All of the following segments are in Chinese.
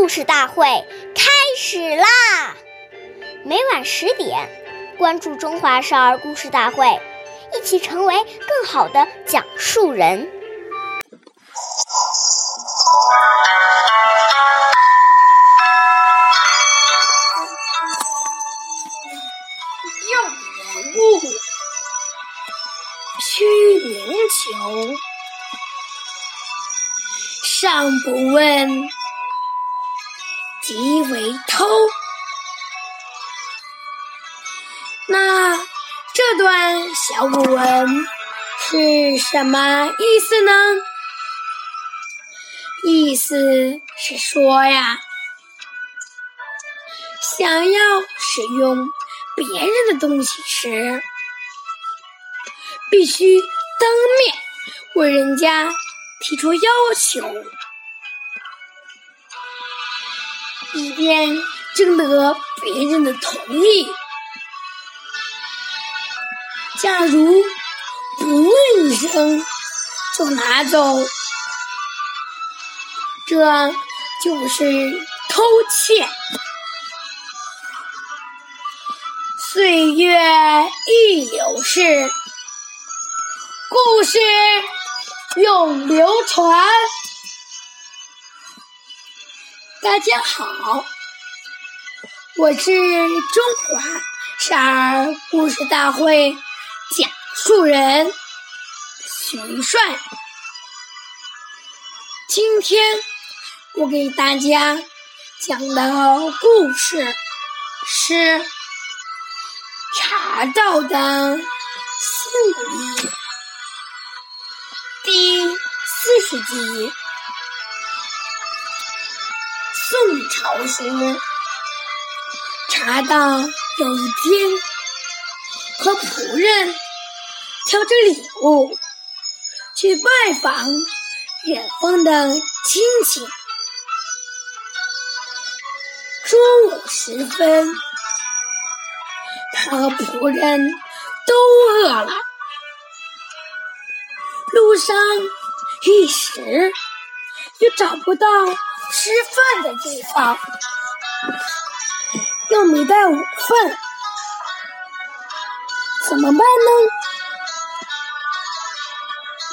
故事大会开始啦！每晚十点，关注《中华少儿故事大会》，一起成为更好的讲述人。用人物，虚名求，上不问，即为偷。那这段小古文是什么意思呢？意思是说呀，想要使用别人的东西时，必须当面为人家提出要求，以便征得别人的同意。假如不问一声就拿走，这就是偷窃。岁月易流逝，故事永流传。大家好，我是中华少儿故事大会。讲述人徐帅，今天我给大家讲的故事是《茶道的姓名》第四十集。朝时，茶道有一天。和仆人挑着礼物去拜访远方的亲戚。中午时分，他和仆人都饿了，路上一时又找不到吃饭的地方，又没带午饭。怎么办呢？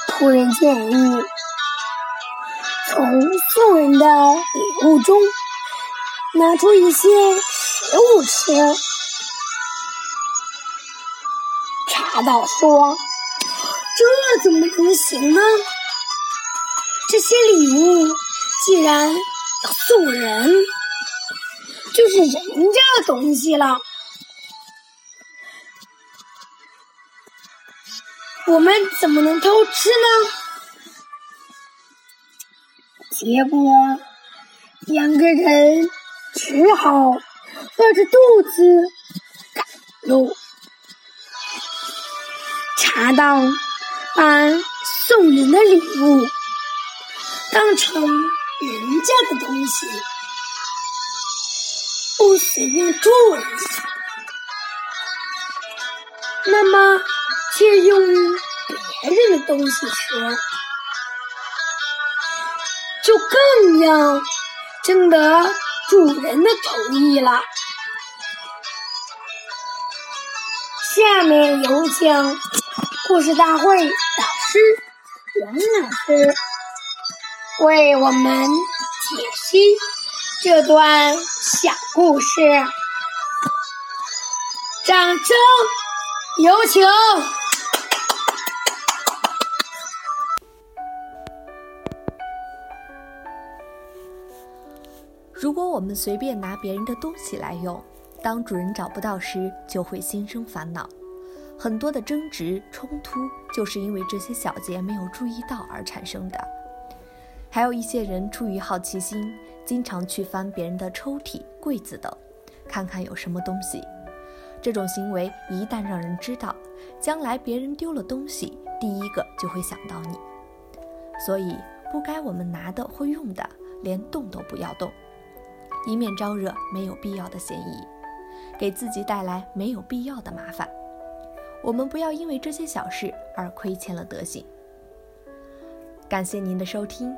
仆人建议从送人的礼物中拿出一些食物吃。茶道说：“这怎么能行呢？这些礼物既然送人，就是人家的东西了。”我们怎么能偷吃呢？结果两个人只好饿着肚子赶路。茶道把送人的礼物当成人家的东西，不随便捉人，那么。借用别人的东西时，就更要征得主人的同意了。下面有请故事大会导师袁老师为我们解析这段小故事，掌声有请。如果我们随便拿别人的东西来用，当主人找不到时，就会心生烦恼。很多的争执冲突，就是因为这些小节没有注意到而产生的。还有一些人出于好奇心，经常去翻别人的抽屉、柜子等，看看有什么东西。这种行为一旦让人知道，将来别人丢了东西，第一个就会想到你。所以，不该我们拿的或用的，连动都不要动。以免招惹没有必要的嫌疑，给自己带来没有必要的麻烦。我们不要因为这些小事而亏欠了德行。感谢您的收听，